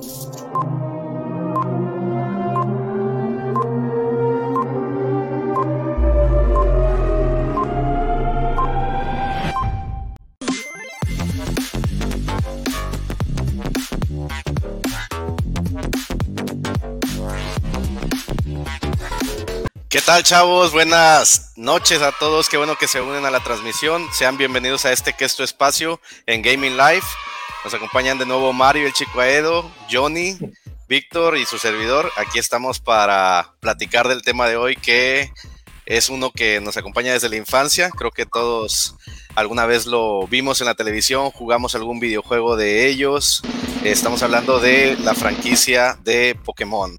¿Qué tal, chavos? Buenas noches a todos. Qué bueno que se unen a la transmisión. Sean bienvenidos a este que es tu espacio en Gaming Live. Nos acompañan de nuevo Mario, el chico Aedo, Johnny, Víctor y su servidor. Aquí estamos para platicar del tema de hoy, que es uno que nos acompaña desde la infancia. Creo que todos alguna vez lo vimos en la televisión, jugamos algún videojuego de ellos. Estamos hablando de la franquicia de Pokémon.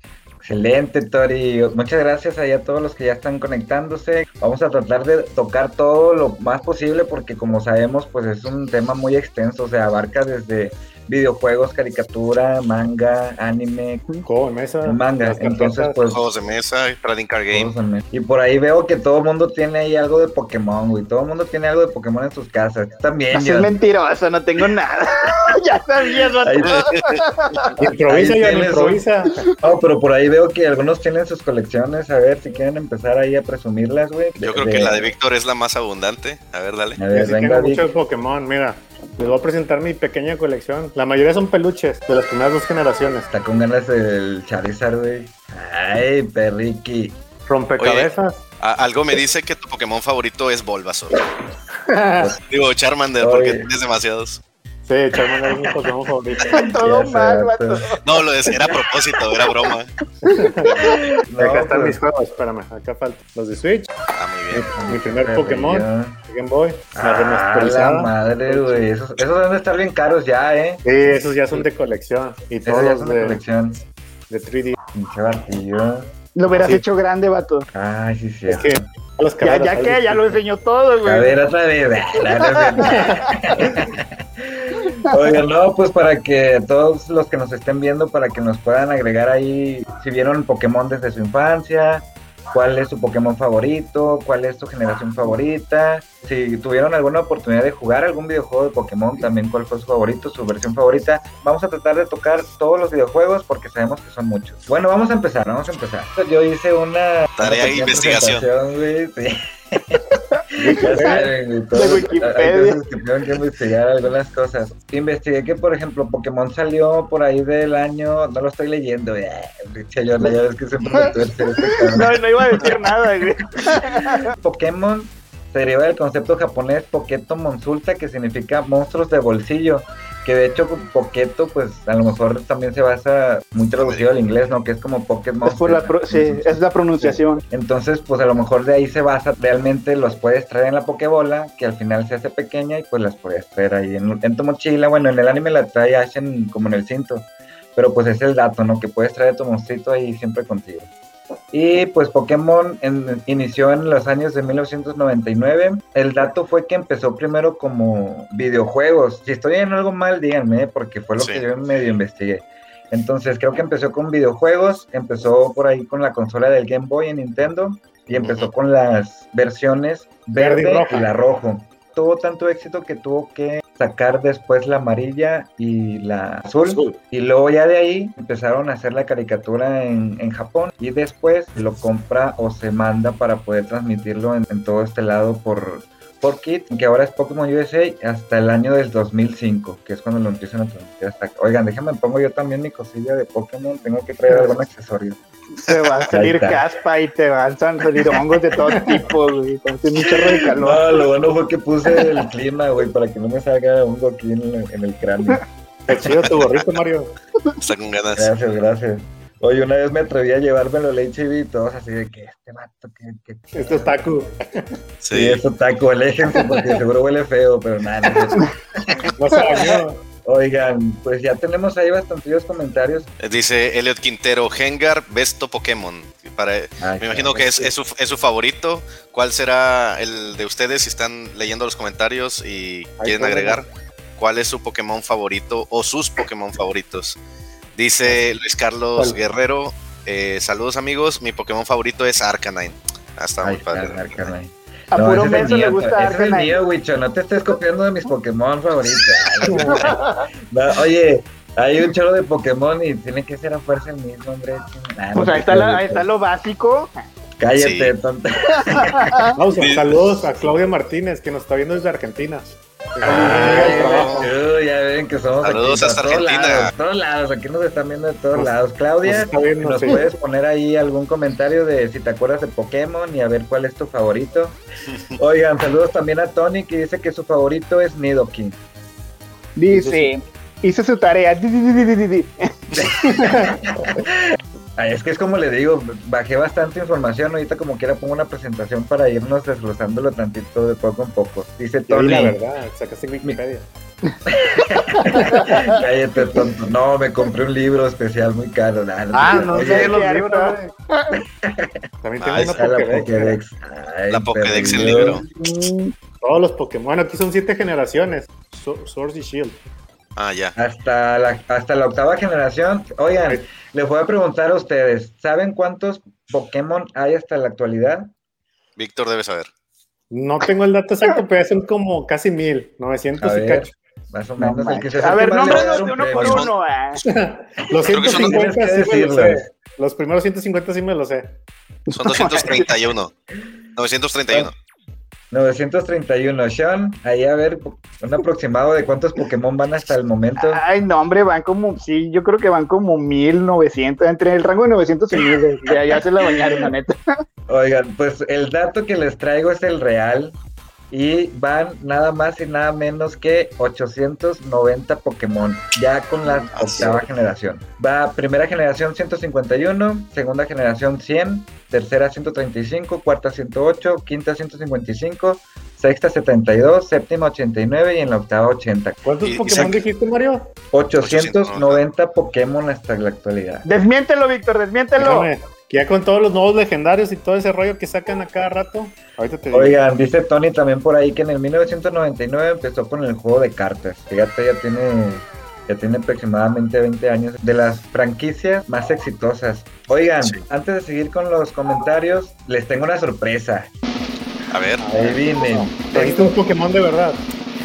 Excelente, Tori. Muchas gracias ahí a todos los que ya están conectándose. Vamos a tratar de tocar todo lo más posible porque como sabemos, pues es un tema muy extenso, o sea, abarca desde videojuegos, caricatura, manga, anime, juego de mesa, manga. Entonces, pues juegos de mesa, trading card game. Y por ahí veo que todo el mundo tiene ahí algo de Pokémon, güey. Todo el mundo tiene algo de Pokémon en sus casas. También. Así es mentiroso, no tengo nada. ya sabía, no Improvisa, ya improvisa. No, pero por ahí veo que algunos tienen sus colecciones. A ver si quieren empezar ahí a presumirlas, güey. Yo creo que la de Víctor es la más abundante. A ver, dale. A ver, venga, tengo muchos Pokémon, mira. Les voy a presentar mi pequeña colección. La mayoría son peluches de las primeras dos generaciones. Está con ganas el Charizard, güey. Ay, perriqui. Rompecabezas. algo me dice que tu Pokémon favorito es Bulbasaur. Digo, Charmander, porque tienes demasiados. Sí, Charmander es mi Pokémon favorito. Todo mal, vato. No, lo decía, era a propósito, era broma. acá están mis juegos, espérame, acá faltan los de Switch. Ah, muy bien. Mi, primer Pokémon, Game Boy, la ah, remasterizada. La madre, güey, esos, esos deben estar bien caros ya, ¿eh? Sí, esos ya son de colección. Y todos ya son de, colección. De 3D. Pinche barquillo. Lo hubieras hecho grande, vato. Ay, sí, sí. Es que ya, ya que, ya lo enseñó todo, güey. A ver, otra vez. Oigan, no, pues para que todos los que nos estén viendo, para que nos puedan agregar ahí, si vieron Pokémon desde su infancia, cuál es su Pokémon favorito, cuál es su generación favorita, si tuvieron alguna oportunidad de jugar algún videojuego de Pokémon, también cuál fue su favorito, su versión favorita. Vamos a tratar de tocar todos los videojuegos porque sabemos que son muchos. Bueno, vamos a empezar, vamos a empezar. Yo hice una tarea de investigación. ya saben, todos, Wikipedia. Hay que tengo que investigar algunas cosas. Investigué que, por ejemplo, Pokémon salió por ahí del año, no lo estoy leyendo, ya ves que siempre me tuerce este No, no iba a decir nada, güey. Pokémon se deriva del concepto japonés Poketo Monsulta, que significa monstruos de bolsillo. Que de hecho, Poketo, pues a lo mejor también se basa muy traducido al inglés, ¿no? Que es como Pocket Monster. Es, la sí, es la pronunciación. Entonces, pues a lo mejor de ahí se basa. Realmente los puedes traer en la Pokebola, que al final se hace pequeña y pues las puedes traer ahí en, en tu mochila. Bueno, en el anime la trae Ashen como en el cinto. Pero pues es el dato, ¿no? Que puedes traer tu monstruito ahí siempre contigo. Y pues Pokémon inició en los años de 1999. El dato fue que empezó primero como videojuegos. Si estoy en algo mal, díganme, porque fue lo que yo medio investigué. Entonces creo que empezó con videojuegos, empezó por ahí con la consola del Game Boy en Nintendo y empezó con las versiones verde, y, la rojo. Tuvo tanto éxito que tuvo que sacar después la amarilla y la azul. Y luego ya de ahí empezaron a hacer la caricatura en, en Japón. Y después lo compra o se manda para poder transmitirlo en, todo este lado por, por Kit, que ahora es Pokémon USA, hasta el año del 2005, que es cuando lo empiezan a transmitir hasta Oigan, déjenme pongo yo también mi cosilla de Pokémon, tengo que traer algún accesorio. Te va a salir caspa y te van a salir hongos de todo tipo, güey. Un chorro de calor. No, lo bueno fue que puse el clima, güey, para que no me salga hongo aquí en, en el cráneo. Qué chido tu gorrito, Mario. Está con ganas. Gracias, gracias. Oye, una vez me atreví a llevármelo al HIV y todos así de que este vato, que... que Esto es taco. Sí, sí es taco, aléjense porque seguro huele feo, pero nada. No, no se bañó. Oigan, pues ya tenemos ahí bastantes comentarios. Dice Elliot Quintero, Hengar, Besto Pokémon. Para, me imagino que es, su, es, su, favorito. ¿Cuál será el de ustedes si están leyendo los comentarios y quieren agregar? ¿Cuál es su Pokémon favorito o sus Pokémon favoritos? Dice Luis Carlos Guerrero, eh, saludos amigos, mi Pokémon favorito es Arcanine. Hasta ah, muy padre. Arcanine. A no, puro menso le gusta ese es el mío, Wicho. No te estés copiando de mis Pokémon favoritos. oye, Hay un choro de Pokémon y tiene que ser a fuerza el mismo, hombre. Ah, pues ahí está, la, ahí está lo básico. Cállate, tonta. Vamos, saludos a Claudia Martínez, que nos está viendo desde Argentina. Ay, ya ven que somos Saludos aquí, hasta todos Argentina. lados, todos lados, aquí nos están viendo de todos lados. Claudia, nos está viendo, ¿nos sí. puedes poner ahí algún comentario de si te acuerdas de Pokémon y a ver cuál es tu favorito? Oigan, saludos también a Tony que dice que su favorito es Nidoking. Dice, hice su tarea. Ay, es que es como le digo, bajé bastante información, ahorita como quiera pongo una presentación para irnos desglosándolo tantito de poco en poco. Dice Tony, la verdad, sacaste Wikipedia. cállate tonto, no, me compré un libro especial muy caro. Nah, no te Ah, no sé los libros. También Ah, tengo una Está la Pokédex. Ay, La Pokédex perdido. libro. Todos los Pokémon. Bueno, aquí son siete generaciones. So- Sword y Shield. Ah, ya. Hasta la, hasta la octava generación. Oigan, les voy a preguntar a ustedes, ¿saben cuántos Pokémon hay hasta la actualidad? Víctor debe saber. No tengo el dato exacto, pero son como casi mil. 900 A y ver. cacho. Más o No menos el que se. A ver, nómbranos de un uno por uno. ah. Los Creo que son 150 Tienes que sí me los sé. Los primeros 150 sí me los sé. Son 231. 931. 931. Sean, ahí a ver, un aproximado de cuántos Pokémon van hasta el momento. Ay, no, hombre, van como, sí, yo creo que van como 1900, entre el rango de 900 y 1000, ya, ya se la bañaron, la neta. Oigan, pues el dato que les traigo es el real. Y van nada más y nada menos que 890 Pokémon, ya con la octava generación. Va primera generación 151, segunda generación 100, tercera 135, cuarta 108, quinta 155, sexta 72, séptima 89 y en la octava 80. ¿Cuántos Y- y Pokémon sac- dijiste, Mario? 890 Pokémon hasta la actualidad. Desmiéntelo, Víctor, desmiéntelo. Déjame, que ya con todos los nuevos legendarios y todo ese rollo que sacan a cada rato. Ahorita te digo. Oigan, dice Tony también por ahí que en el 1999 empezó con el juego de cartas. Fíjate, ya tiene, ya tiene aproximadamente 20 años de las franquicias más exitosas. Oigan, Sí. antes de seguir con los comentarios, les tengo una sorpresa. A ver. Ahí vienen. Trajiste un Pokémon de verdad.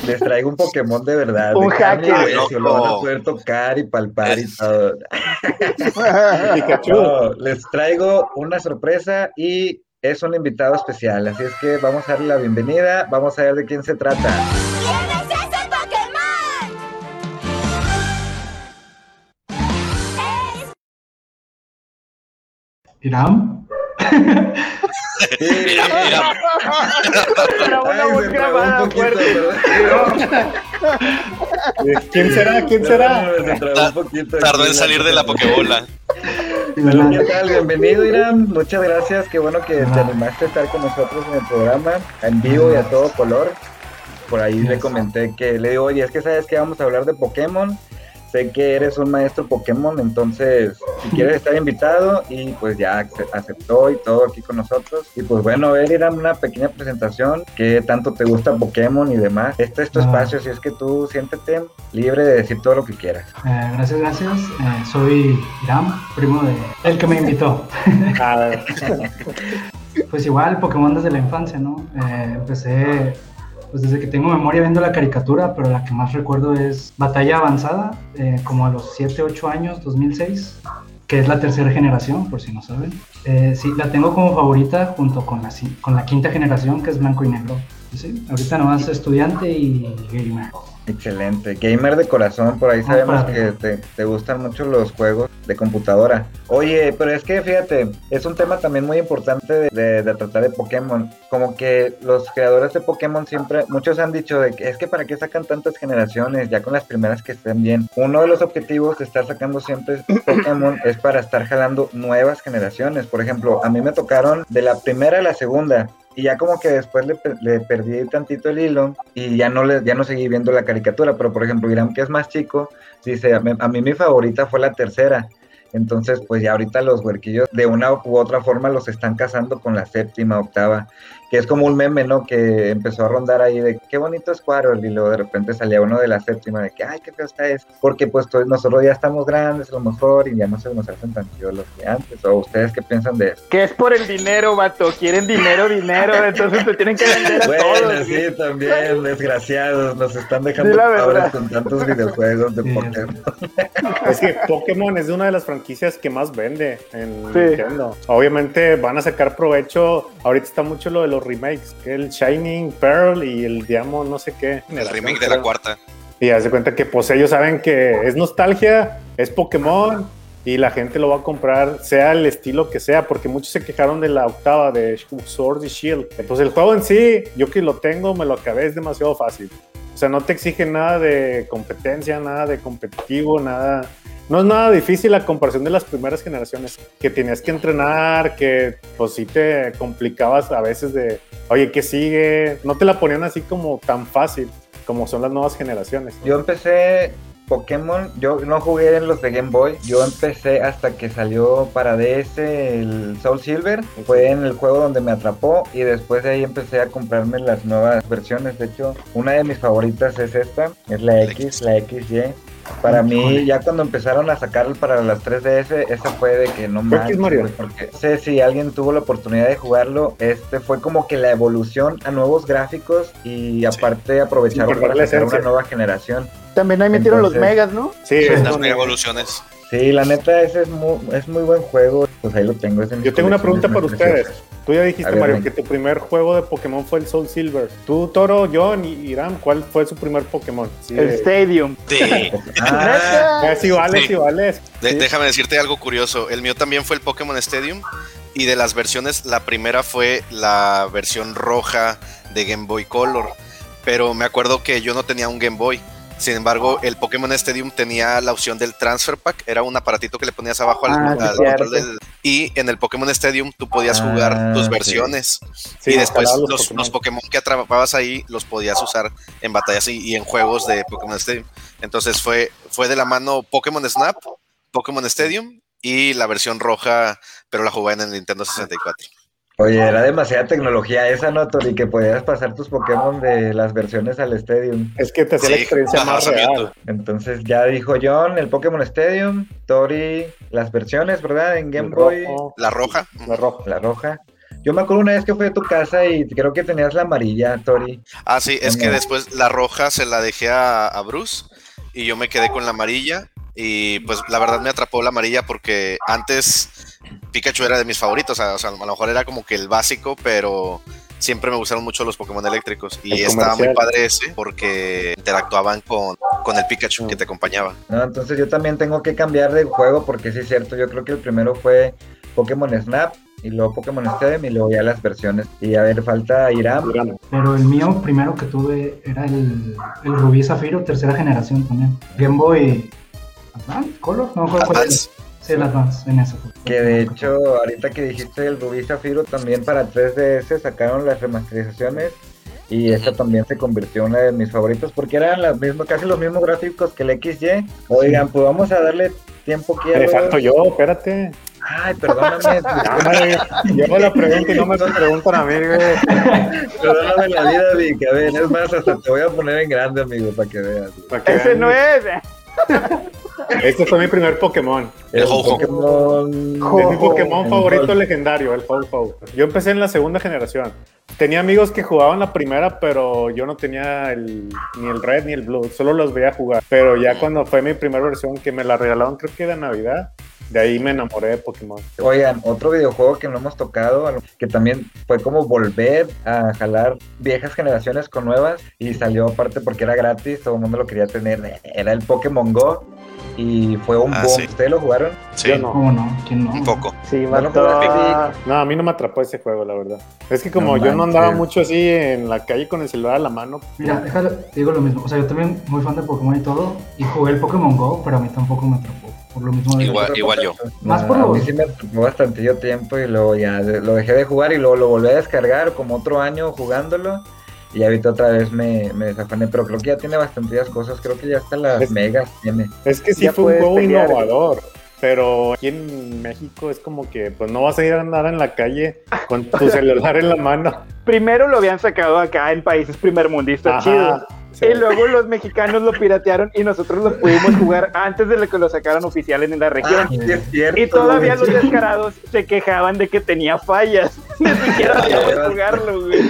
Les traigo un Pokémon de verdad. Un hacker. hueso, Lo van a poder tocar y palpar y todo. Pikachu. No, les traigo una sorpresa y es un invitado especial. Así es que vamos a darle la bienvenida. Vamos a ver de quién se trata. Irán. Mira, mira. Pero una Ay, se trabó un poquito, ¿Quién será? ¿Quién será? No, se trabó un poquito Tardó en salir de la Pokébola. Pero, ¿Qué tal? Bienvenido, Irán. Muchas gracias. Qué bueno que te animaste a estar con nosotros en el programa, en vivo y a todo color. Por ahí le comenté que le digo, oye, es que sabes que vamos a hablar de Pokémon. Sé que eres un maestro Pokémon, entonces si quieres estar invitado y pues ya ace- aceptó y todo aquí con nosotros. Y pues bueno, a ver, Irán, una pequeña presentación, qué tanto te gusta Pokémon y demás. Este es tu Ah. espacio, si es que tú siéntete libre de decir todo lo que quieras. Eh, gracias, gracias. Eh, soy Irán, primo de el que me invitó. A ver, Pues igual, Pokémon desde la infancia, ¿no? Eh, empecé pues desde que tengo memoria viendo la caricatura, pero la que más recuerdo es Batalla Avanzada, eh, como a los 7, 8 años, 2006, que es la tercera generación, por si no saben. Eh, sí, la tengo como favorita junto con la, con la quinta generación, que es blanco y negro. Sí, ahorita nomás estudiante y gamer. Excelente. Gamer de corazón, por ahí Ah, sabemos que te, te gustan mucho los juegos de computadora. Oye, pero es que fíjate, es un tema también muy importante de, de- de tratar de Pokémon. Como que los creadores de Pokémon siempre, muchos han dicho de que es que para qué sacan tantas generaciones, ya con las primeras que estén bien. Uno de los objetivos de estar sacando siempre Pokémon es para estar jalando nuevas generaciones. Por ejemplo, a mí me tocaron de la primera a la segunda. Y ya como que después le, le perdí tantito el hilo y ya no le, ya no seguí viendo la caricatura. Pero por ejemplo, Irán, que es más chico, dice, a mí, a mí mi favorita fue la tercera. Entonces, pues ya ahorita los huerquillos de una u otra forma los están casando con la séptima, octava. Que es como un meme, ¿no? Que empezó a rondar ahí de qué bonito es Quarrel y luego de repente salía uno de la séptima de que, ay, qué feo está eso. Porque pues todos nosotros ya estamos grandes a lo mejor y ya no se nos hacen tan chidos los que antes. ¿O ustedes qué piensan de eso? Que es por el dinero, vato. Quieren dinero, dinero. Entonces te tienen que vender a Bueno, todos. sí, también, desgraciados, nos están dejando verdad. con tantos videojuegos de Pokémon. Es que Pokémon es de una de las franquicias que más vende en Sí. Nintendo. Obviamente van a sacar provecho. Ahorita está mucho lo de los remakes, que el Shining Pearl y el Diamond, no sé qué. El remake de la cuarta. Y haz de cuenta que pues ellos saben que es nostalgia, es Pokémon y la gente lo va a comprar, sea el estilo que sea, porque muchos se quejaron de la octava de Sword y Shield. Entonces el juego en sí, yo que lo tengo, me lo acabé, es demasiado fácil. O sea, no te exige nada de competencia, nada de competitivo, nada... No es nada difícil la comparación de las primeras generaciones, que tenías que entrenar, que pues sí te complicabas a veces de, oye, ¿qué sigue? No te la ponían así como tan fácil como son las nuevas generaciones. Yo empecé Pokémon, yo no jugué en los de Game Boy, yo empecé hasta que salió para DS el Soul Silver, fue en el juego donde me atrapó y después de ahí empecé a comprarme las nuevas versiones, de hecho una de mis favoritas es esta, es la X, la XY. Para mí, ya cuando empezaron a sacar para las 3DS, esa fue de que no ¿Fue más. X Mario? Porque sé si alguien tuvo la oportunidad de jugarlo, este fue como que la evolución a nuevos gráficos y aparte aprovecharon para sacar esencia. una nueva generación. También ahí metieron los Entonces- megas, ¿no? Sí, Las mega evoluciones. Sí, la neta, ese es muy, es muy buen juego. Pues ahí lo tengo. Yo tengo una pregunta para ustedes. Tú ya dijiste, ver, Mario, ven. que tu primer juego de Pokémon fue el Soul Silver. Tú, Toro, John y Iram, ¿cuál fue su primer Pokémon? Sí, El de- Stadium. De-. Ah. Ah, sí vale, Sí. sí vale. de- Sí. Déjame decirte algo curioso. El mío también fue el Pokémon Stadium. Y de las versiones, la primera fue la versión roja de Game Boy Color. Pero me acuerdo que yo no tenía un Game Boy. Sin embargo, el Pokémon Stadium tenía la opción del Transfer Pack. Era un aparatito que le ponías abajo al, Ah, al control del. Y en el Pokémon Stadium tú podías Ah, jugar tus sí. versiones. Sí, y después los, los Pokémon. que atrapabas ahí los podías usar en batallas y, y en juegos de Pokémon Stadium. Entonces fue, fue de la mano Pokémon Snap, Pokémon Stadium y la versión roja, pero la jugué en el Nintendo 64. Oye, era demasiada tecnología esa, ¿no, Tori? Que podías pasar tus Pokémon de las versiones al Stadium. Es que te hacía la Sí, experiencia ajá, más real. Entonces ya dijo John, el Pokémon Stadium, Tori, las versiones, ¿verdad? En Game El Boy, rojo, La roja. La roja. la roja. Yo me acuerdo una vez que fui a tu casa y creo que tenías la amarilla, Tori. Ah, sí, es que después la roja se la dejé a, a Bruce y yo me quedé con la amarilla. Y pues la verdad me atrapó la amarilla porque antes Pikachu era de mis favoritos. O sea, a lo mejor era como que el básico, pero siempre me gustaron mucho los Pokémon eléctricos. Y El estaba muy padre ese porque interactuaban con, con el Pikachu que te acompañaba. No, entonces yo también tengo que cambiar de juego porque sí es cierto, yo creo que el primero fue Pokémon Snap y luego Pokémon Stadium y luego ya las versiones. Y a ver, falta Iram. Irán. Pero el mío primero que tuve era el, el Rubí Zafiro, tercera generación también. Game Boy Advance, no me cuál Advance. Sí, el Advance, en fue. Que de hecho, ahorita que dijiste el Rubí Zafiro, también para 3DS sacaron las remasterizaciones y esta también se convirtió en una de mis favoritos porque eran las mismas, casi los mismos gráficos que el XY. Oigan, pues vamos a darle tiempo que Me falto yo, espérate. Ay, perdóname, Ah, Yo hago la pregunta y no me preguntan a mí, güey. perdóname la vida, Vic. A ver, es más, hasta te voy a poner en grande, amigo, para que veas. Para que Ese vean. no es. Este fue mi primer Pokémon. El El Ho-Ho. Pokémon. Ho-Ho. Es mi Pokémon el favorito legendario, el Ho-Ho. Yo empecé en la segunda generación. Tenía amigos que jugaban la primera, pero yo no tenía el, ni el Red ni el Blue. Solo los veía jugar. Pero ya cuando fue mi primera versión, que me la regalaron, creo que de Navidad, de ahí me enamoré de Pokémon. Oigan, otro videojuego que no hemos tocado, que también fue como volver a jalar viejas generaciones con nuevas y salió aparte porque era gratis, todo el mundo lo quería tener, era el Pokémon Go y fue un Ah, boom. sí. ¿Ustedes lo jugaron? Sí, Yo no. ¿Cómo no? ¿Quién no? un poco. Sí, No lo jugaste, No, a mí no me atrapó ese juego, la verdad. Es que como No yo no andaba mucho así en la calle con el celular a la mano, Mira, déjalo, te digo lo mismo. O sea, yo también muy fan de Pokémon y todo. Y jugué el Pokémon Go, pero a mí tampoco me atrapó. Por lo mismo de Igual. igual yo. Más por a los- mí sí me tomó bastante yo tiempo y luego ya lo dejé de jugar y luego lo volví a descargar como otro año jugándolo. Y ahorita otra vez me, me desafané, pero creo que ya tiene bastantes cosas, creo que ya hasta las Es- megas tiene. es que sí Ya fue un juego pelear. innovador. pero aquí en México es como que pues no vas a ir a andar en la calle con tu celular en la mano. Primero lo habían sacado acá en países primermundistas chidos. sí. Y luego los mexicanos lo piratearon y nosotros lo pudimos jugar antes de que lo sacaran oficiales en la región. Ah, sí es cierto, Y todavía güey. los descarados se quejaban de que tenía fallas. Ni siquiera podíamos jugarlo, güey.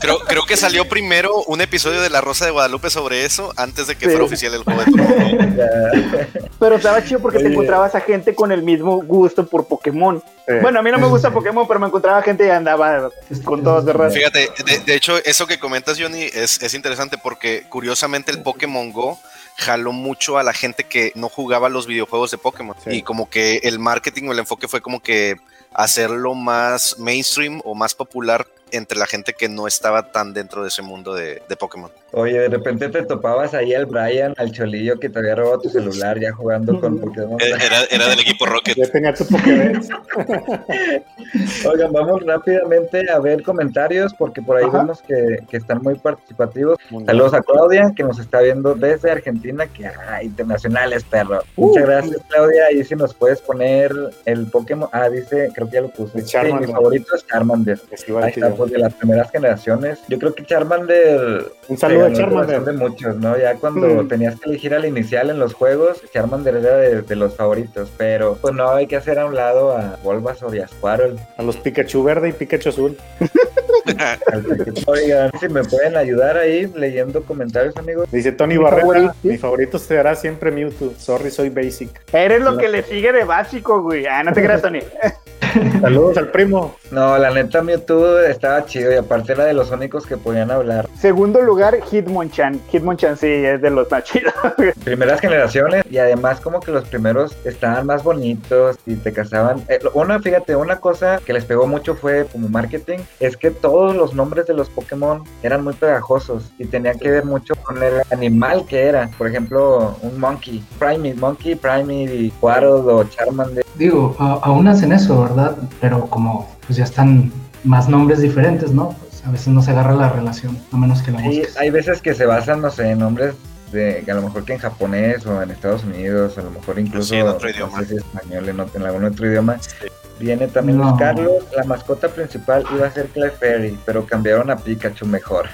Creo, creo que salió primero un episodio de La Rosa de Guadalupe sobre eso antes de que fuera oficial el juego de Pokémon. Pero estaba chido porque te Oye. encontrabas a gente con el mismo gusto por Pokémon. Sí. Bueno, a mí no me gusta Pokémon, pero me encontraba gente y andaba con todos de raza. Fíjate, de, de hecho, eso que comentas, Johnny, es, es interesante porque curiosamente el Pokémon Go jaló mucho a la gente que no jugaba los videojuegos de Pokémon. Sí. Y como que el marketing o el enfoque fue como que hacerlo más mainstream o más popular entre la gente que no estaba tan dentro de ese mundo de, de Pokémon. Oye, de repente te topabas ahí al Brian, al Cholillo que te había robado tu celular ya jugando con Pokémon. Era, era del equipo Rocket. Ya tenía tu Pokédex. Oigan, vamos rápidamente a ver comentarios porque por ahí Ajá. vemos que, que están muy participativos. Saludos a Claudia que nos está viendo desde Argentina, que ah, internacionales, perro. Uh. Muchas gracias, Claudia. Y si nos puedes poner el Pokémon. Ah, dice, creo que ya lo puse. Sí, mi favorito es Charmander. Es igual Ahí está. Pues de las primeras generaciones. Yo creo que Charmander. Un saludo a Charmander. de muchos, ¿no? Ya cuando Mm. tenías que elegir al inicial en los juegos, Charmander era de, de los favoritos. Pero pues no hay que hacer a un lado a Bulbasaur y a Squirtle. A los Pikachu verde y Pikachu azul. Oigan, si me pueden ayudar ahí leyendo comentarios, amigos. Dice Tony Barrera, favorito. mi favorito será siempre Mewtwo. Sorry, soy basic. Eres lo que le sigue de básico, güey. Ah, no te creas, Tony. Saludos al primo. No, la neta Mewtwo estaba chido y aparte era de los únicos que podían hablar. Segundo lugar, Hitmonchan. Hitmonchan sí es de los más chidos. Primeras generaciones y además como que los primeros estaban más bonitos y te casaban. Eh, una, fíjate, una cosa que les pegó mucho fue como marketing, es que todos los nombres de los Pokémon eran muy pegajosos y tenían que ver mucho con el animal que era. Por ejemplo, un Monkey, Primate, Monkey, Primate, Squirtle o Charmander. Digo, aún hacen eso, ¿verdad? Pero como pues ya están más nombres diferentes, ¿no? Pues a veces no se agarra la relación, a menos que la Sí, busques. hay veces que se basan, no sé, en nombres de que a lo mejor que en japonés o en Estados Unidos, a lo mejor incluso Sí, en otro no idioma. sé si español, en, otro- en algún otro idioma. Viene también No. Carlos, la mascota principal iba a ser Clefairy, pero cambiaron a Pikachu mejor.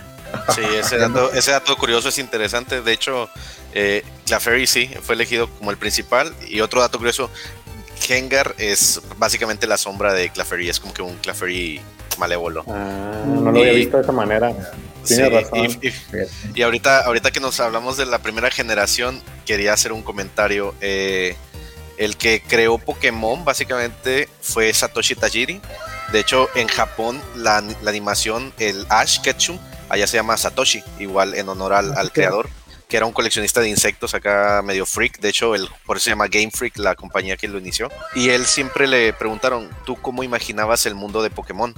Sí, ese dato, ese dato curioso es interesante. De hecho, eh, Clefairy sí fue elegido como el principal. Y otro dato curioso, Gengar es básicamente la sombra de Clefairy. Es como que un Clefairy malévolo. Ah, no lo había visto de esa manera. Sí, Tiene razón. y, y- Fíjate. y ahorita, ahorita que nos hablamos de la primera generación, quería hacer un comentario. Eh, el que creó Pokémon básicamente fue Satoshi Tajiri. De hecho, en Japón la, la animación, el Ash Ketchum, allá se llama Satoshi, igual en honor al, al creador, que era un coleccionista de insectos acá medio freak. De hecho, el, por eso se llama Game Freak, la compañía que lo inició. Y él siempre le preguntaron, ¿tú cómo imaginabas el mundo de Pokémon?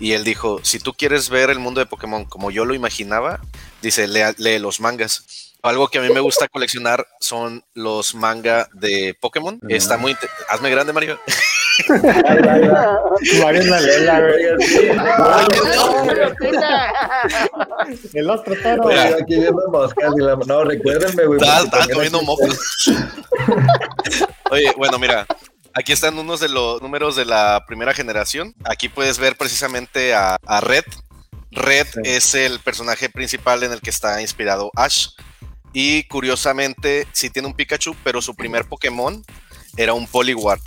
Y él dijo, si tú quieres ver el mundo de Pokémon como yo lo imaginaba, dice, lea- lee los mangas. Algo que a mí me gusta coleccionar son los manga de Pokémon. Está muy... Hazme grande, Mario. Mario la lela, sí. El otro toro. Aquí viendo moscas y la... No, recuérdenme, güey. También comiendo mocos. Oye, bueno, mira. Aquí están unos de los números de la primera generación. Aquí puedes ver precisamente a, a Red. Red Sí. es el personaje principal en el que está inspirado Ash. Y curiosamente, sí tiene un Pikachu, pero su primer Pokémon era un Poliwart.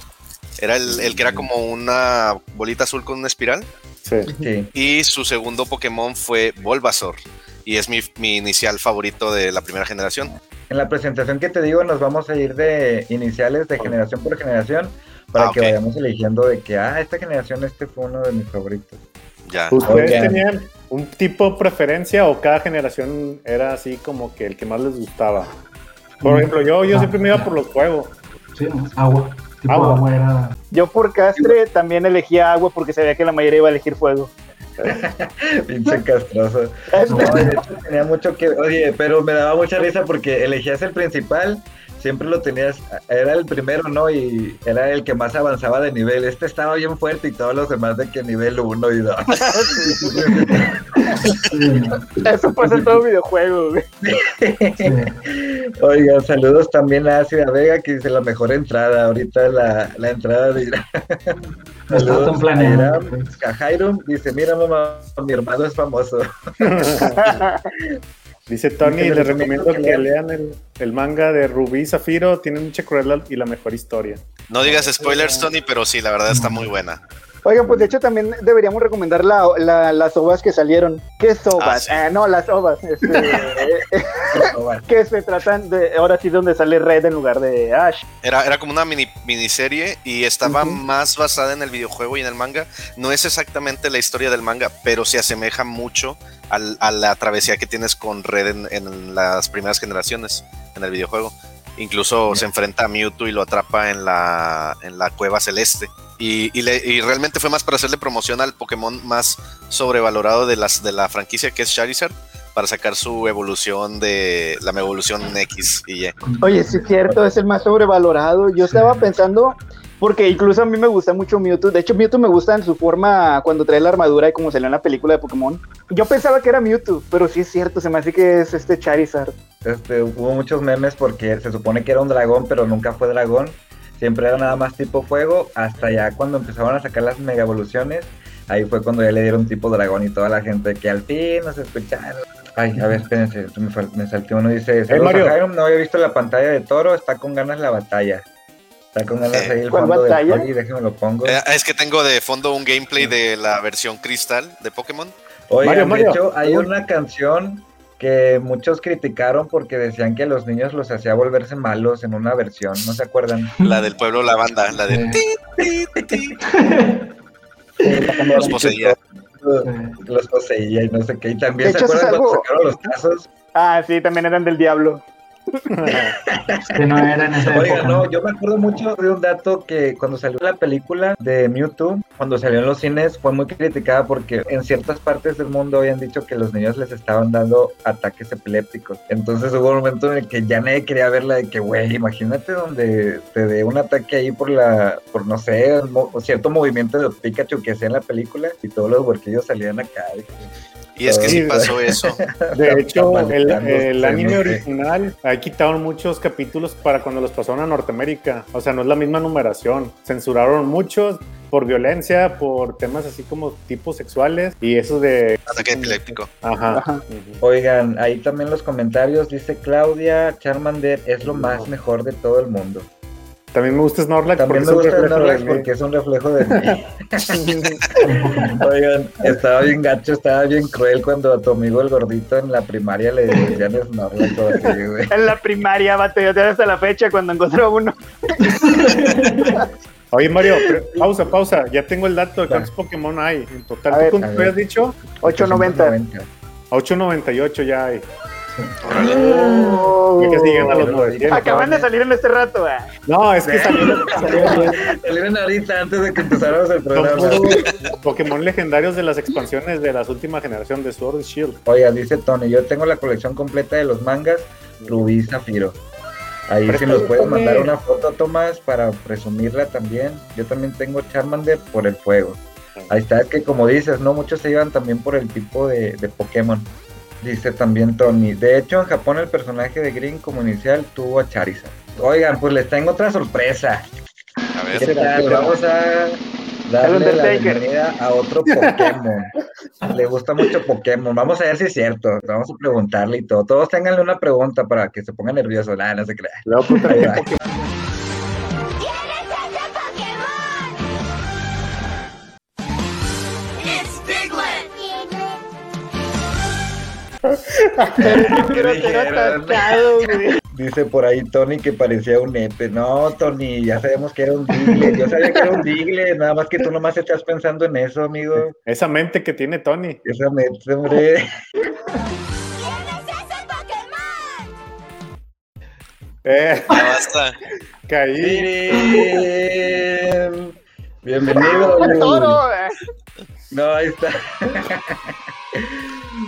Era el, el que era como una bolita azul con una espiral. Sí. Sí. Y su segundo Pokémon fue Bulbasaur. Y es mi, mi inicial favorito de la primera generación. En la presentación que te digo, nos vamos a ir de iniciales de generación por generación para Ah, que vayamos eligiendo de que, ah, esta generación este fue uno de mis favoritos. Ya. ¿Ustedes Ok. tenían un tipo preferencia o cada generación era así como que el que más les gustaba? Por Mm. ejemplo, yo, yo Ah. siempre me iba por los juegos. Sí, ¿no? agua. Tipo Agua. agua, era. Yo por castre también elegía agua porque sabía que la mayoría iba a elegir fuego. Pinche castroso. No, de hecho tenía mucho que. Oye, pero me daba mucha risa porque elegías el principal, siempre lo tenías. Era el primero, ¿no? Y era el que más avanzaba de nivel. Este estaba bien fuerte y todos los demás de que nivel 1 y 2. Sí, Eso pasa en todo videojuego, güey. sí. Oigan, saludos también a Ácida Vega, que dice la mejor entrada. Ahorita la, la entrada de Irán. No estaba tan planeado. Irán. A Jairum dice: Mira, mamá, mi hermano es famoso. Dice Tony, les recomiendo que que lean el, el manga de Rubí y Zafiro, tiene mucha crueldad y la mejor historia. No digas spoilers, Tony, pero sí, la verdad está muy buena. Oigan, pues de hecho también deberíamos recomendar la, la- las ovas que salieron. ¿Qué ovas? Ah, sí. Ah, no, las ovas. este, que se tratan de, ahora sí donde sale Red en lugar de Ash. Era, era como una mini, miniserie y estaba más basada en el videojuego y en el manga. No es exactamente la historia del manga, pero se asemeja mucho al- a la travesía que tienes con Red en, en las primeras generaciones en el videojuego. Incluso se enfrenta a Mewtwo y lo atrapa en la, en la cueva celeste. Y, y le- y realmente fue más para hacerle promoción al Pokémon más sobrevalorado de, las, de la franquicia que es Charizard, para sacar su evolución de la evolución X y Y. Oye, sí es cierto, es el más sobrevalorado. Yo estaba pensando, porque incluso a mí me gusta mucho Mewtwo. De hecho, Mewtwo me gusta en su forma cuando trae la armadura y como salió en la película de Pokémon. Yo pensaba que era Mewtwo, pero sí es cierto, se me hace que es este Charizard. Este, hubo muchos memes porque se supone que era un dragón, pero nunca fue dragón. Siempre era nada más tipo fuego, hasta ya cuando empezaron a sacar las mega evoluciones, ahí fue cuando ya le dieron tipo dragón y toda la gente que al fin nos escucharon. Ay, a ver, espérense, me, me salté uno, dice, "Saludos Mario. no había visto la pantalla de Toro, está con ganas la batalla. Está con ganas ahí el ¿Cuál fondo de batalla? Poli, déjenme lo pongo. Eh, es que tengo de fondo un gameplay de la versión cristal de Pokémon. Oigan, Mario, de Mario. hecho, hay una canción que muchos criticaron porque decían que a los niños los hacía volverse malos en una versión, ¿no se acuerdan? La del pueblo lavanda, la de Sí. los poseía. Los poseía y no sé qué. Y también De se hecho, acuerdan cuando sacaron los tazos. Ah, sí, también eran del diablo. Que no era en esa Oiga, época. no, yo me acuerdo mucho de un dato que cuando salió la película de Mewtwo, cuando salió en los cines, fue muy criticada porque en ciertas partes del mundo habían dicho que los niños les estaban dando ataques epilépticos. Entonces hubo un momento en el que ya nadie quería verla de que, güey, imagínate donde te dé un ataque ahí por la, por no sé, mo- cierto movimiento de Pikachu que hacía en la película y todos los huerquillos salían acá. y- Y es que sí Sí, pasó eso. De hecho, el, el anime original, ahí quitaron muchos capítulos para cuando los pasaron a Norteamérica. O sea, no es la misma numeración. Censuraron muchos por violencia, por temas así como tipos sexuales y eso de... Ataque epiléptico. Ajá. Oigan, ahí también los comentarios dice Claudia Charmander es lo más mejor de todo el mundo. También me gusta Snorlax También porque me es un gusta reflejo de Snorlax porque es un reflejo de mí. Oigan, estaba bien gacho, estaba bien cruel cuando a tu amigo el gordito en la primaria le decían Snorlax así, güey. En la primaria, vato, yo hasta la fecha cuando encontró uno. Oye, Mario, pausa, pausa. Ya tengo el dato de cuántos Pokémon hay en total. ¿Tú ver. cuánto A habías dicho? 890. 898 ya hay. Órale. Oh. Ya casi llegan a los 900. Acaban de salir en este rato. No, es que salió, salió- Salieron ahorita antes de que empezáramos el programa. Pokémon legendarios de las expansiones de las últimas generación de Sword y Shield. Oiga, dice Tony, yo tengo la colección completa de los mangas Rubí y Zafiro. Ahí si nos puedes mandar una foto, Tomás, para presumirla también. Yo también tengo Charmander por el fuego. Ahí está, es que como dices, ¿no? Muchos se iban también por el tipo de, de Pokémon. Dice también Tony. De hecho, en Japón el personaje de Green como inicial tuvo a Charizard. Oigan, pues les tengo otra sorpresa. A ¿Qué ver. tal? Vamos a darle la bienvenida a otro Pokémon. Le gusta mucho Pokémon. Vamos a ver si es cierto. Vamos a preguntarle y todo. Todos tenganle una pregunta para que se ponga nervioso. Nada, no se crea. Luego tú Dice por ahí Tony que parecía un Epe. No, Tony, ya sabemos que era un Digle. Yo sabía que era un Digle. Nada más que tú nomás estás pensando en eso, amigo. esa mente que tiene Tony. Esa mente, hombre. ¿Quién es ese Pokémon? Eh, Ya basta. caí. Bienvenido. Eh. No, ahí está.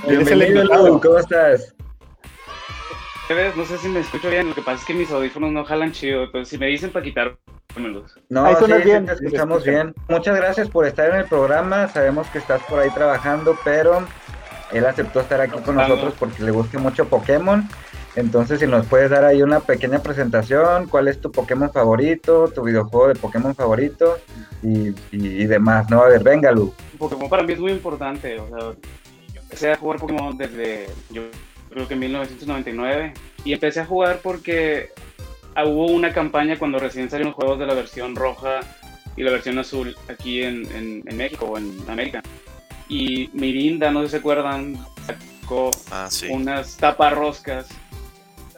Bienvenido. Lu, ¿cómo estás? No sé si me escucho bien, lo que pasa es que mis audífonos no jalan chido, pero si me dicen para quitármelos. No, Ahí sí, bien. te escuchamos bien. Muchas gracias por estar en el programa. Sabemos que estás por ahí trabajando, pero Él aceptó estar aquí con nosotros porque le gusta mucho Pokémon. Entonces, si nos puedes dar ahí una pequeña presentación, cuál es tu Pokémon favorito, tu videojuego de Pokémon favorito y, y- y demás, ¿no? A ver, venga, Lu. Pokémon para mí es muy importante. O sea, empecé a jugar Pokémon desde, yo creo que en 1999. Y empecé a jugar porque ah, hubo una campaña cuando recién salieron los juegos de la versión roja y la versión azul aquí en, en- en México o en América. Y Mirinda, no sé si se acuerdan, sacó Ah, sí. unas taparroscas.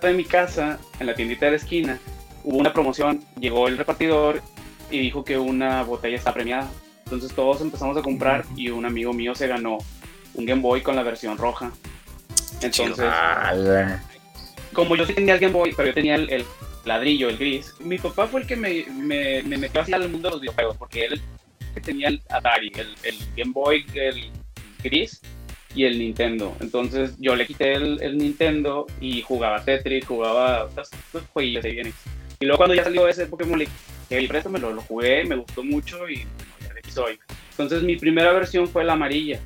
De mi casa, en la tiendita de la esquina, hubo una promoción, llegó el repartidor y dijo que una botella está premiada. Entonces todos empezamos a comprar y un amigo mío se ganó un Game Boy con la versión roja. Entonces, como yo sí tenía el Game Boy, pero yo tenía el, el ladrillo, el gris, mi papá fue el que me, me, me metió hacia el mundo de los videojuegos, porque él el tenía el Atari, el, el Game Boy, el gris y el Nintendo. Entonces yo le quité el, el Nintendo y jugaba Tetris, jugaba otros jueguillos vienen. Y luego cuando ya salió ese Pokémon League, que ahí préstamelo, lo jugué, me gustó mucho y bueno, ya de aquí soy. Entonces mi primera versión fue la amarilla.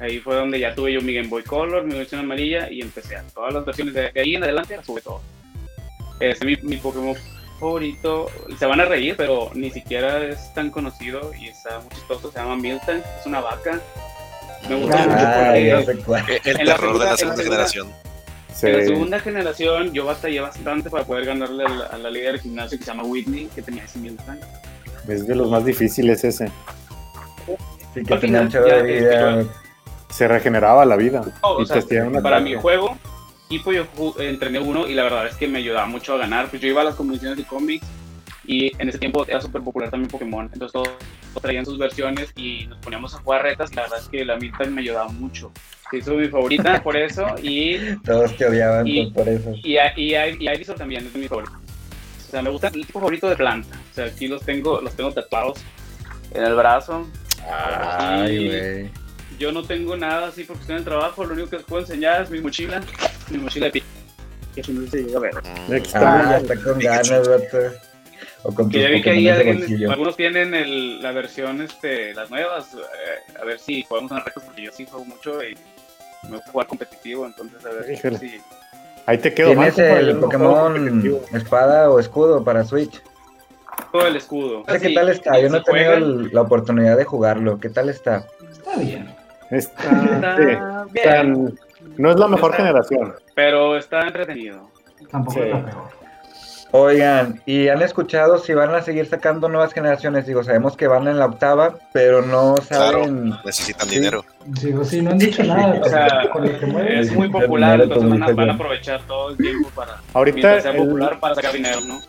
Ahí fue donde ya tuve yo mi Game Boy Color, mi versión amarilla y empecé a todas las versiones de, de ahí en adelante las sube todo. Este mi, mi Pokémon favorito, se van a reír, pero ni siquiera es tan conocido y está muy chistoso, se llama Milton, es una vaca. Me gusta mucho Ah, ya porque sé cuál. E- El En la terror de la segunda- en la segunda generación. Sí. en la segunda generación yo batallé bastante para poder ganarle a la, a la líder del gimnasio que se llama Whitney, que tenía ese Milton. Es de los más difíciles ese. Sí, que tenía un de vida. Se regeneraba la vida. No, o y sea, una para mi juego, tipo yo ju- entrené uno y la verdad es que me ayudaba mucho a ganar. Pues yo iba a las convenciones de cómics y en ese tiempo era súper popular también Pokémon. Entonces todos traían sus versiones y nos poníamos a jugar retas. La verdad es que la Milton me ayudaba mucho. Se hizo mi favorita por eso y, Todos te odiaban Y- por, eso. y, y, y Ivysaur también es mi favorito. O sea, me gusta el tipo favorito de planta. O sea, aquí los tengo, los tengo tatuados en el brazo. Ay, Y- güey. Yo no tengo nada así porque estoy en el trabajo. Lo único que les puedo enseñar es mi mochila. Mi mochila de que si no se llega a ver. Ah, ya está con ganas, vato. O con Que ya vi que ahí alguien- algunos tienen el, la versión, este, las nuevas. eh, a ver si podemos ganar retos porque yo sí juego mucho y me gusta jugar competitivo. Entonces, a ver Híjole. si. Ahí te quedo ¿Tienes el Pokémon espada o escudo para Switch? Todo el escudo. Qué Sí, tal está, yo no he tenido la oportunidad de jugarlo. ¿Qué tal está? Está bien. Está- Está sí. bien, Tan- no es la mejor Está- generación. pero está entretenido. Tampoco Sí. es la peor. Oigan, ¿y han escuchado si van a seguir sacando nuevas generaciones? Digo, sabemos que van en la octava, pero no saben. necesitan Sí. dinero. Digo, sí, no han dicho nada. O sea, pero con lo que mueven, Es muy popular, entonces van a, van a aprovechar todo el tiempo para. Ahorita sea el- popular para sacar dinero, ¿no?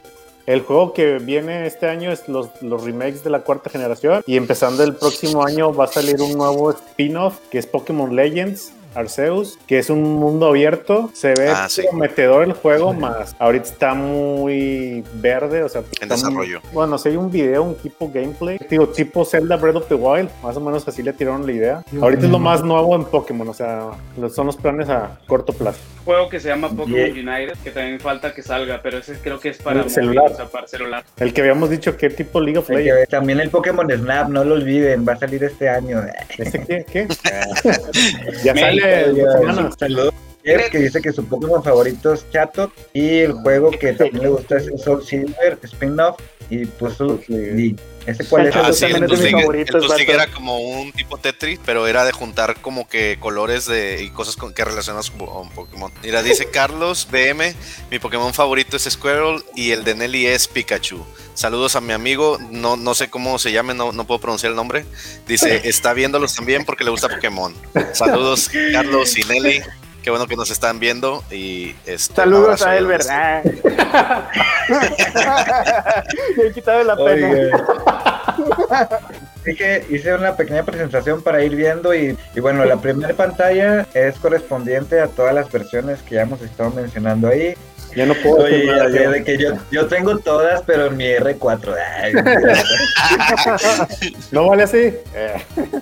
El juego que viene este año es los, los remakes de la cuarta generación y empezando el próximo año va a salir un nuevo spin-off que es Pokémon Legends Arceus, que es un mundo abierto. Se ve Ah, sí. prometedor el juego, más ahorita está muy verde, o sea, muy- desarrollo. bueno, si hay un video, un tipo gameplay, digo, tipo Zelda Breath of the Wild, más o menos así le tiraron la idea. Sí, ahorita es lo sí. más nuevo en Pokémon, o sea, son los planes a corto plazo. Un juego que se llama Pokémon Yeah. United, que también falta que salga, pero ese creo que es para El móvil, celular. o sea, para celular. El que habíamos dicho que tipo League of Legends. También el Pokémon Snap, no lo olviden, va a salir este año. ¿Este qué? ¿Qué? ya sale en. Saludos. Que dice que su Pokémon favorito es Chatot y el juego que también le gusta es el Soul Silver spin-off y puso y ese cuál es Ah, sí, el era como un tipo Tetris, pero era de juntar como que colores de y cosas con, que relacionas con con Pokémon. Mira, dice Carlos BM, mi Pokémon favorito es Squirrel y el de Nelly es Pikachu. Saludos a mi amigo, no, no sé cómo se llame, no, no puedo pronunciar el nombre. Dice, está viéndolos también porque le gusta Pokémon. Saludos, Carlos y Nelly. Qué bueno que nos están viendo y este, Saludos a él. ¿verdad? Me he quitado la pena. Dije, hice una pequeña presentación para ir viendo y, y bueno, la primera pantalla es correspondiente a todas las versiones que ya hemos estado mencionando ahí. Ya no puedo Oye, ya de que yo, yo tengo todas, pero en mi R4. Ay, ¿No vale así?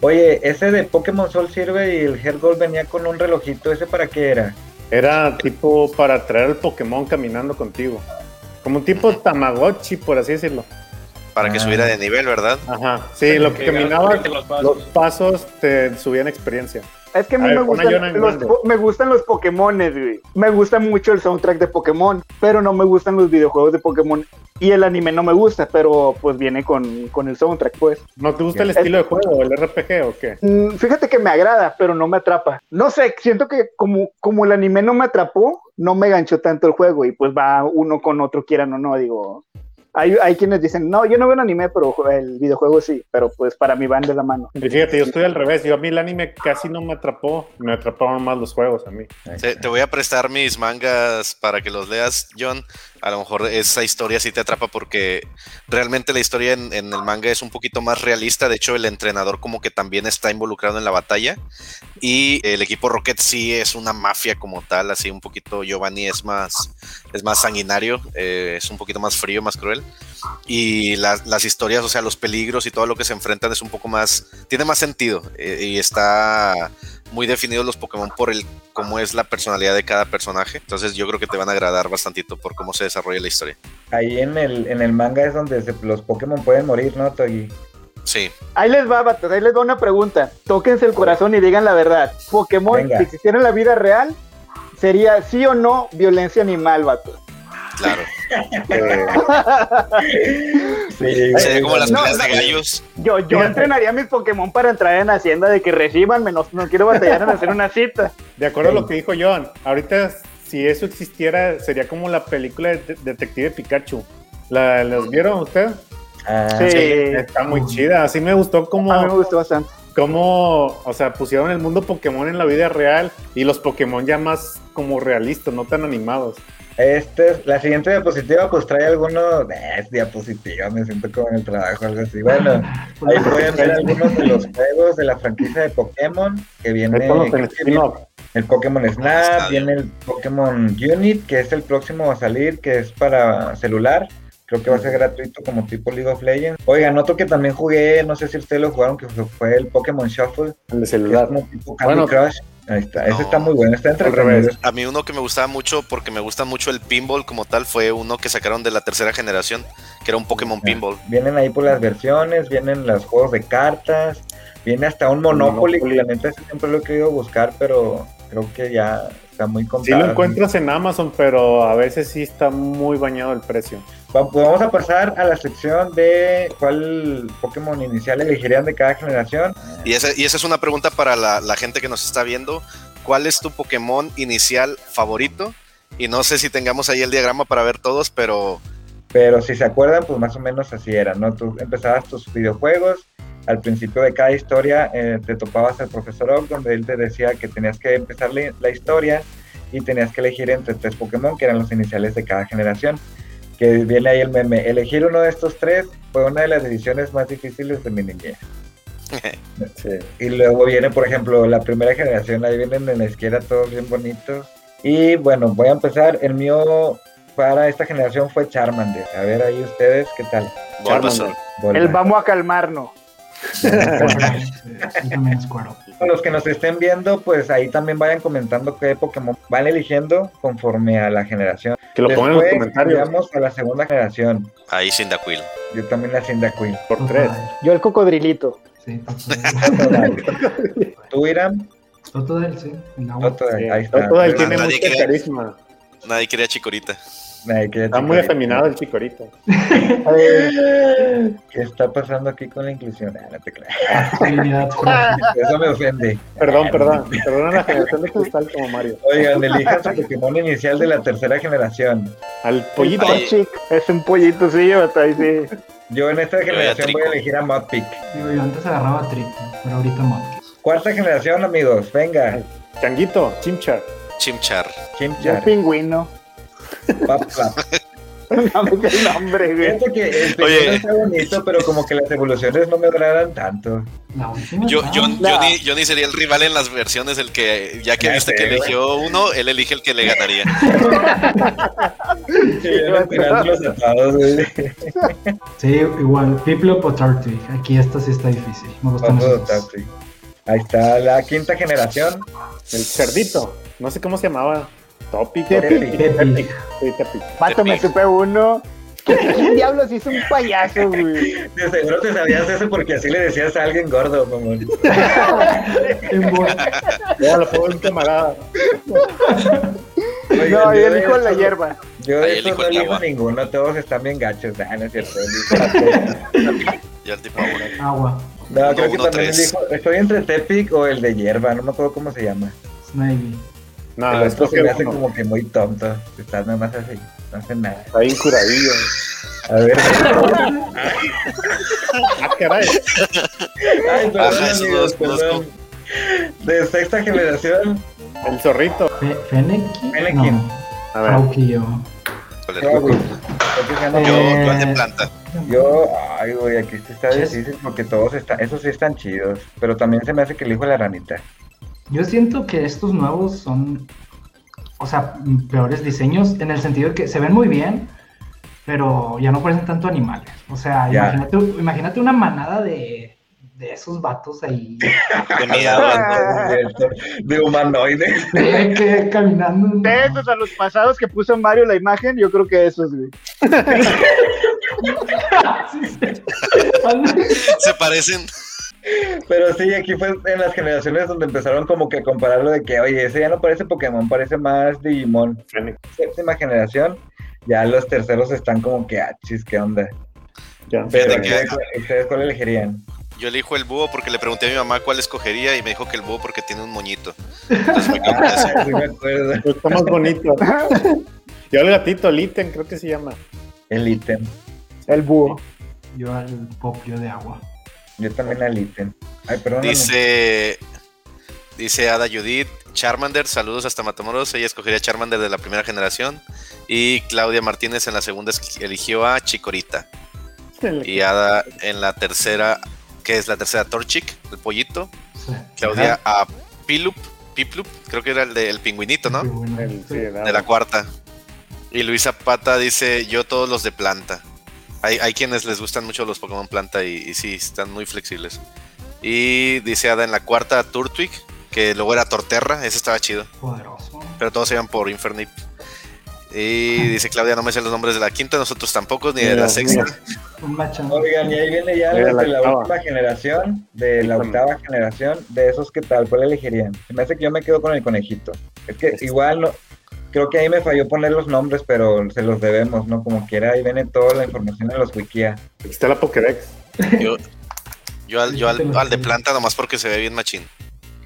Oye, ese de Pokémon Sol sirve y el Heart Gold venía con un relojito, ¿ese para qué era? era tipo para traer al Pokémon caminando contigo. Como un tipo Tamagotchi, por así decirlo. para que Ah. subiera de nivel, ¿verdad? Ajá. Sí, lo que los pasos. los pasos te subían experiencia. Es que a mí A ver, me, gustan los, me gustan los Pokémones, güey. Me gusta mucho el soundtrack de Pokémon, pero no me gustan los videojuegos de Pokémon. Y el anime no me gusta, pero pues viene con, con el soundtrack, pues. ¿No te gusta el Es- estilo de juego, el RPG o qué? Mm, Fíjate que me agrada, pero no me atrapa. No sé, siento que como, como el anime no me atrapó, no me ganchó tanto el juego y pues va uno con otro, quieran o no, digo. Hay, hay quienes dicen, no, yo no veo el anime, pero el videojuego sí, pero pues para mí van de la mano. Y fíjate, yo estoy al revés. Yo a mí el anime casi no me atrapó. Me atraparon más los juegos a mí. Te, te voy a prestar mis mangas para que los leas, John. A lo mejor esa historia sí te atrapa porque realmente la historia en, en el manga es un poquito más realista. De hecho, el entrenador como que también está involucrado en la batalla. Y el equipo Rocket sí es una mafia como tal, así un poquito. Giovanni es más, es más sanguinario, eh, es un poquito más frío, más cruel. Y las, las historias, o sea, los peligros y todo lo que se enfrentan es un poco más, tiene más sentido eh, y está muy definidos los Pokémon por el cómo es la personalidad de cada personaje. Entonces yo creo que te van a agradar bastantito por cómo se desarrolla la historia. Ahí en el, en el manga es donde se- los Pokémon pueden morir, ¿no, Togi? Sí, Ahí les va, vatos, ahí les va una pregunta. Tóquense el corazón y digan la verdad. Pokémon, Venga. si existiera en la vida real, sería sí o no violencia animal, vato. Claro. Eh, Sí, Sería como las No, peleas de gallos. Yo, yo entrenaría a mis Pokémon para entrar en Hacienda de que recibanme, no, no quiero batallar en hacer una cita. de acuerdo a lo que dijo John, ahorita si eso existiera sería como la película de de- Detective Pikachu. ¿La, ¿Las vieron ustedes? Ah, Sí. Está muy chida. Así me gustó como... A mí me gustó bastante. cómo, o sea, pusieron el mundo Pokémon en la vida real y los Pokémon ya más como realistas, no tan animados. Este, es- la siguiente diapositiva pues trae algunos, eh, es diapositiva, me siento como en el trabajo, algo así. Bueno, ahí pueden ver algunos de los juegos de la franquicia de Pokémon, que viene el Pokémon está Snap, viene el Pokémon Unit, que es el próximo a salir, que es para celular. Creo que va a ser gratuito como tipo League of Legends. Oigan, otro que también jugué, no sé si ustedes lo jugaron, que fue- el Pokémon Shuffle, El de que es celular. como tipo Candy Bueno. Crush. Ahí está, ese está muy bueno, está revés. entretenido. A mí uno que me gustaba mucho porque me gusta mucho el pinball como tal fue uno que sacaron de la tercera generación, que era un Pokémon pinball. Vienen ahí por las versiones, vienen los juegos de cartas, viene hasta un Monopoly, Monopoly. que la neta ese siempre lo he querido buscar, pero creo que ya está muy Sí contado. lo encuentras en Amazon, pero a veces sí está muy bañado el precio. Pues vamos a pasar a la sección de cuál Pokémon inicial elegirían de cada generación. Y esa, y esa es una pregunta para la, la gente que nos está viendo. ¿Cuál es tu Pokémon inicial favorito? Y no sé si tengamos ahí el diagrama para ver todos, pero Pero si se acuerdan, pues más o menos así era, ¿no? Tú empezabas tus videojuegos, al principio de cada historia eh, te topabas al profesor Oak, donde él te decía que tenías que empezar la, la historia y tenías que elegir entre tres Pokémon, que eran los iniciales de cada generación. Que viene ahí el meme. Elegir uno de estos tres fue una de las decisiones más difíciles de mi niñez. Sí. Y luego viene, por ejemplo, la primera generación, ahí vienen en la izquierda todos bien bonitos. Y bueno, voy a empezar. El mío para esta generación fue Charmander. A ver ahí ustedes, ¿qué tal? Bola. El vamos a calmarnos. Sí, también es cuero. Para los que nos estén viendo, pues ahí también vayan comentando qué Pokémon van eligiendo conforme a la generación. Que lo pongan en los comentarios Vamos a la segunda generación. Ahí Cyndaquil. Yo también la Cyndaquil. por tres. Yo el cocodrilito. Sí, Totodile. ¿Tú, Iram? Totodile, sí. Totodile, Sí. ahí está. Todo él tiene mucho carisma. Nadie quería Chicorita. Está muy chico. afeminado el chicorito. ¿Qué está pasando aquí con la inclusión? Ah, no te creas. Eso me ofende. Perdón, perdón. Perdón a la generación de cristal como Mario. Oigan, elijan su Pokémon inicial de la tercera generación. Al pollito. Chic, es un pollito, sí, vato, ahí sí. Yo en esta generación Trico. voy a elegir a Mudpick. Digo, yo antes agarraba Trito, pero ahorita Mudkip. Cuarta generación, amigos. Venga. Changuito, chimchar. Chimchar. El Chimchar. pingüino. Papla. El nombre, güey. Siento que el Oye. está bonito, pero como que las evoluciones no me agradan tanto. Yo, yo, No. yo, ni, yo ni sería el rival en las versiones, el que, ya que Ya viste sé, que güey. eligió uno, él elige el que le ganaría. Sí, todos, güey. Sí, igual. Piplup o. Aquí esta sí está difícil. Me gustan. Ahí está la quinta generación. El cerdito. No sé cómo se llamaba. Topic. Sí, Tepic. Vato, me supe uno ¿Quién diablos hizo un payaso, güey? De seguro te sabías eso porque así le decías a alguien gordo, mamón. Ya lo pongo en camarada. Oigan, No, de elijo la hierba. Yo de eso no agua. ninguno, todos están bien gachos. Ah, no es cierto. Ya el tipo. Agua. No, Uno, creo que uno, también tres. elijo. Estoy entre Tepic o el de hierba, no me acuerdo cómo se llama. Snivy. No, esto se me hace como que muy tonto. Está nada más así, no hace nada. Está bien curadillo. A ver. Ah, caray. Ay, perdón, Ajá, eso amigos, perdón. De sexta generación, El zorrito. Fe- Fennekin. Fennekin. No. A ver. Yo, güey, Yo, Eh, de planta. Yo, ay, güey, aquí está difícil porque todos están, esos sí están chidos. Pero también se me hace que elijo la ranita. Yo siento que estos nuevos son, o sea, peores diseños en el sentido de que se ven muy bien, pero ya no parecen tanto animales. O sea, imagínate, imagínate una manada de, de esos vatos ahí De miedo. De humanoides. de que caminando. De esos a los pasados que puso Mario la imagen, yo creo que esos, güey. Se parecen. Pero sí, aquí fue en las generaciones donde empezaron como que a compararlo de que, oye, ese ya no parece Pokémon, parece más Digimon. Séptima generación, ya los terceros están como que, ah, chis, ¿qué onda? Ya. Pero Fíjate que- ¿ustedes, ustedes cuál elegirían? Yo elijo el búho porque le pregunté a mi mamá cuál escogería y me dijo que el búho porque tiene un moñito. Entonces me quedo. Ah, sí me acuerdo. Pero Está más bonito. Yo el gatito, el ítem, creo que se llama. El ítem. El búho. Yo al popio de agua. Yo también al ítem. Ay, perdón. Dice, dice Ada Judith, Charmander, saludos hasta Matamoros. Ella escogería Charmander de la primera generación. Y Claudia Martínez en la segunda eligió a Chikorita. Y Ada en la tercera, que es la tercera Torchic, el pollito. Claudia a Pilup, Piplup, creo que era el del pingüinito, ¿no? El- sí, De la cuarta. Y Luisa Pata dice, yo todos los de planta. Hay, hay quienes les gustan mucho los Pokémon planta y, y sí, están muy flexibles. Y dice Ada en la cuarta Turtwig, que luego era Torterra, ese estaba chido. Poderoso. Pero todos se iban por Infernip. Y dice Claudia, no me sé los nombres de la quinta, nosotros tampoco, ni de la sexta. mira. Oigan, y ahí viene ya Mira la de la octava. última generación, de la octava generación, de esos que tal, ¿cuál elegirían? Se me hace que yo me quedo con el conejito. Es que Este. igual no, creo que ahí me falló poner los nombres, pero se los debemos, ¿no? Como quiera, ahí viene toda la información en los wikia. Aquí está la Pokédex. Yo, yo, al, yo al, al de planta nomás porque se ve bien machín.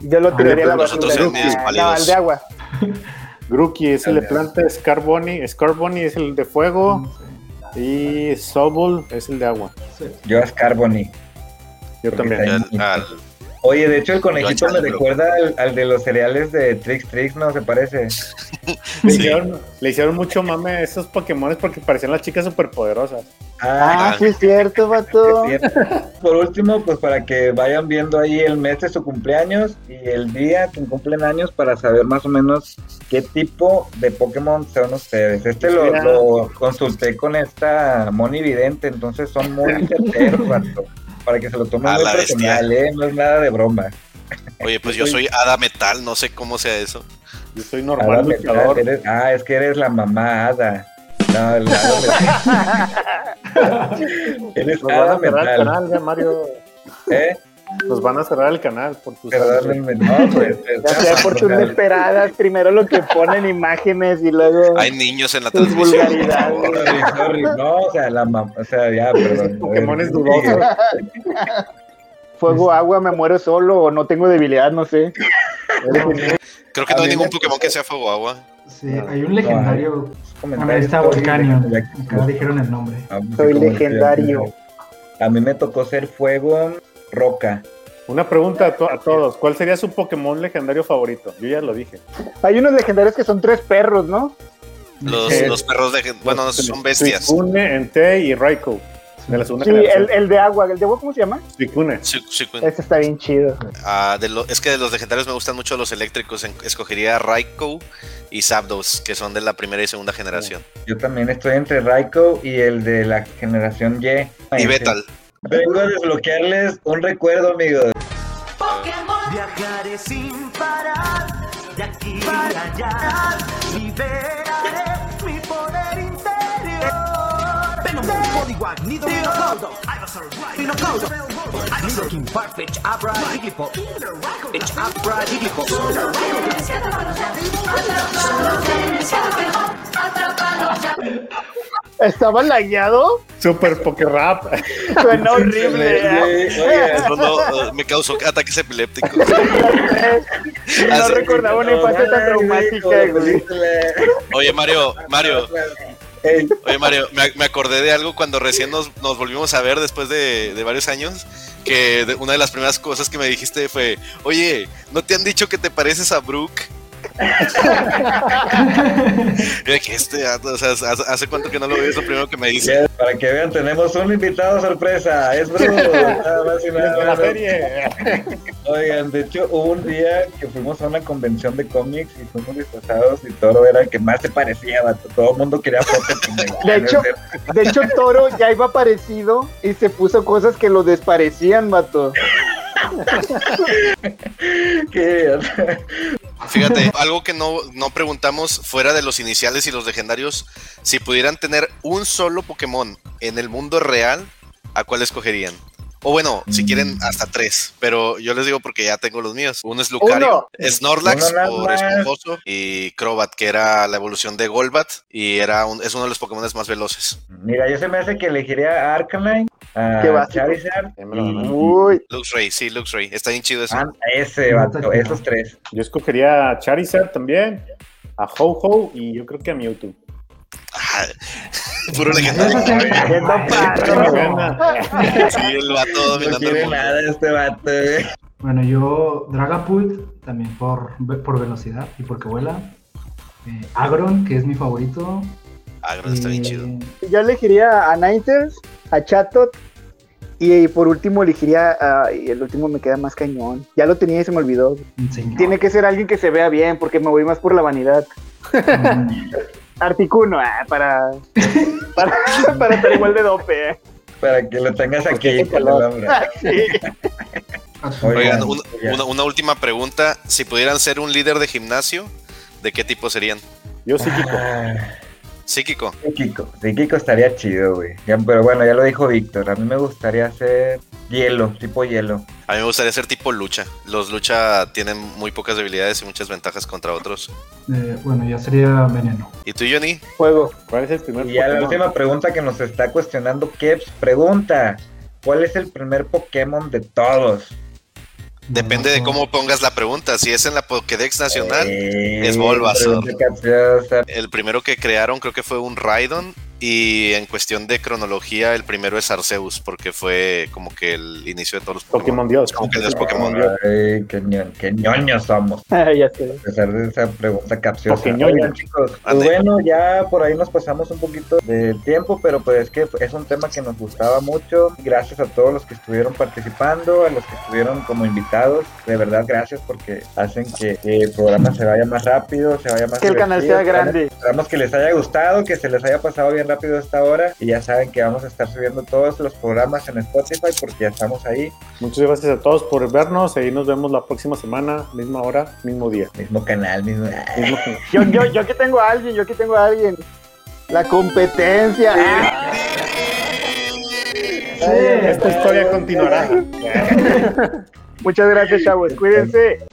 Yo lo Ah, tiraría a la nosotros basura. No, al de agua. Grookey es el de planta, Scarbony, Scarbony es el de fuego y Sobol es el de agua. Yo a Scarbony. Yo Porque también. al- Oye, de hecho el conejito me recuerda al, al de los cereales de Trix Trix, ¿no? ¿Se parece? Le, Sí. hicieron, le hicieron mucho mame a esos Pokémon porque parecían las chicas superpoderosas. Ah, Ah. sí es cierto, vato. Es cierto. Por último, pues para que vayan viendo ahí el mes de su cumpleaños y el día que cumplen años para saber más o menos qué tipo de Pokémon son ustedes. Este lo consulté con esta Moni Vidente, entonces son muy certeros, vato, para que se lo tomen A muy la personal, ¿eh? No es nada de broma. Oye, pues yo soy Hada Metal, no sé cómo sea eso. Yo soy normal Metal, luchador. eres- ah, es que eres la mamá Hada. No, el Hada Metal. eres Nos van Hada a cerrar el Metal. canal, ya Mario. ¿Eh? Nos van a cerrar el canal por tus no, pues. Ya sea por tus esperadas, primero lo que ponen imágenes y luego Hay niños en la transmisión. Sorry, sorry. No, o sea, la mam- o sea, ya, perdón. Pokémon es Sí, dudoso. Fuego, agua, me muero solo o no tengo debilidad, no sé. Creo que no hay ningún Pokémon que sea fuego agua. Sí, hay un legendario. A comentarios, ver, está Volcanio. Acá dijeron el nombre. Ah, pues, Soy legendario. A mí me tocó ser fuego roca. Una pregunta a, to- a todos. ¿Cuál sería su Pokémon legendario favorito? Yo ya lo dije. Hay unos legendarios que son tres perros, ¿no? Los, los perros de. Bueno, no, son bestias. Suicune, Entei y Raikou. De la segunda Sí, el, generación. el de agua. ¿El de agua cómo se llama? Suicune. Cu- Ese está bien chido. ah, de lo- es que de los legendarios me gustan mucho los eléctricos. En- Escogería Raikou y Zapdos, que son de la primera y segunda generación. Yo también estoy entre Raikou y el de la generación Y. Y Betal. Vengo a desbloquearles un recuerdo, amigos. Viajaré sin parar, de aquí para allá, liberaré mi poder interior. Vengo Poliwag, Nido, Nido, Ivysaur, Rhinocodo, Nidoking, Farfetch, Abra, Jigglypuff, Itch, Abra, Jigglypuff. ¿Estaba lagueado? Super Poké Rap. Suena horrible. ¿eh? No, no, me causó ataques epilépticos. No recordaba una infancia tan traumática, güey. Oye, Mario, Mario. Oye, Mario, me, me acordé de algo cuando recién nos, nos volvimos a ver después de, de varios años. Que de- una de las primeras cosas que me dijiste fue: Oye, ¿no te han dicho que te pareces a Brooke? Este, o sea, hace, cuánto que no lo veo, es lo primero que me dice. Ya, Para que vean, tenemos un invitado sorpresa. Es Bruce. Nada más y nada la serie. Oigan, de hecho, hubo un día que fuimos a una convención de cómics y fuimos disfrazados y Toro era el que más se parecía, vato. Todo el mundo quería fotos. De hecho, de hecho, Toro ya iba parecido y se puso cosas que lo desparecían, vato. Fíjate, algo que no, no preguntamos fuera de los iniciales y los legendarios, si pudieran tener un solo Pokémon en el mundo real, ¿a cuál escogerían? O bueno, si quieren hasta tres, pero yo les digo porque ya tengo los míos. Uno es Lucario, Snorlax Uno por esponjoso y Crobat, que era la evolución de Golbat y era un- es uno de los Pokémon más veloces. Mira, yo se me hace que elegiría a Arcanine, a Qué. Charizard y. Uy, Luxray, sí, Luxray, está bien chido eso. ah, ese, vato, esos tres. Yo escogería a Charizard también, a Ho-Ho y yo creo que a Mewtwo. Puro legendario. siendo Me padre. gana. Sí, el vato No dominando el quiere mundo. nada este vato, güey. Bueno, yo Dragapult, también por, por velocidad y porque vuela. Eh, Agron, que es mi favorito. Agro está bien Eh, chido. Yo elegiría a Ninetales, a Chatot y por último elegiría a... y el último me queda más cañón. Ya lo tenía y se me olvidó. señor. Tiene que ser alguien que se vea bien porque me voy más por la vanidad. Mm, Articuno, ah, para, para, para estar igual de dope. eh. Para que lo tengas aquí, con el azul. Oigan, una, una última pregunta. Si pudieran ser un líder de gimnasio, ¿de qué tipo serían? Yo psíquico. Ah, Psíquico. Psíquico, psíquico estaría chido, güey. Pero bueno, ya lo dijo Víctor. A mí me gustaría hacer hielo, tipo hielo. A mí me gustaría ser tipo lucha. Los lucha tienen muy pocas debilidades y muchas ventajas contra otros. Eh, bueno, ya sería veneno. ¿Y tú, Johnny? Juego. ¿Cuál es el primer Y ya la última pregunta que nos está cuestionando Keps, pregunta, ¿cuál es el primer Pokémon de todos? Depende de cómo pongas la pregunta. Si es en la Pokédex Nacional, Eh, es Bulbasaur. el primero que crearon creo que fue un Raidon. Y en cuestión de cronología, el primero es Arceus, porque fue como que el inicio de todos los Pokémon Dios. Como que Dios Pokémon. Ay, qué, ño- qué ñoños somos. ya sé. A pesar de esa pregunta capciosa. Oigan, chicos, pues bueno, ya por ahí nos pasamos un poquito de tiempo, pero pues es que es un tema que nos gustaba mucho. Gracias a todos los que estuvieron participando, a los que estuvieron como invitados. De verdad, gracias porque hacen que el programa se vaya más rápido, se vaya más Que el canal sea grande. Esperamos que les haya gustado, que se les haya pasado bien rápido esta hora. Y ya saben que vamos a estar subiendo todos los programas en Spotify porque ya estamos ahí, Muchas gracias a todos por vernos. Ahí nos vemos la próxima semana, misma hora, mismo día. mismo canal, mismo. Mismo... Yo, yo, yo aquí tengo a alguien, yo aquí tengo a alguien. La competencia. Esta historia continuará. Muchas gracias, chavos. Cuídense.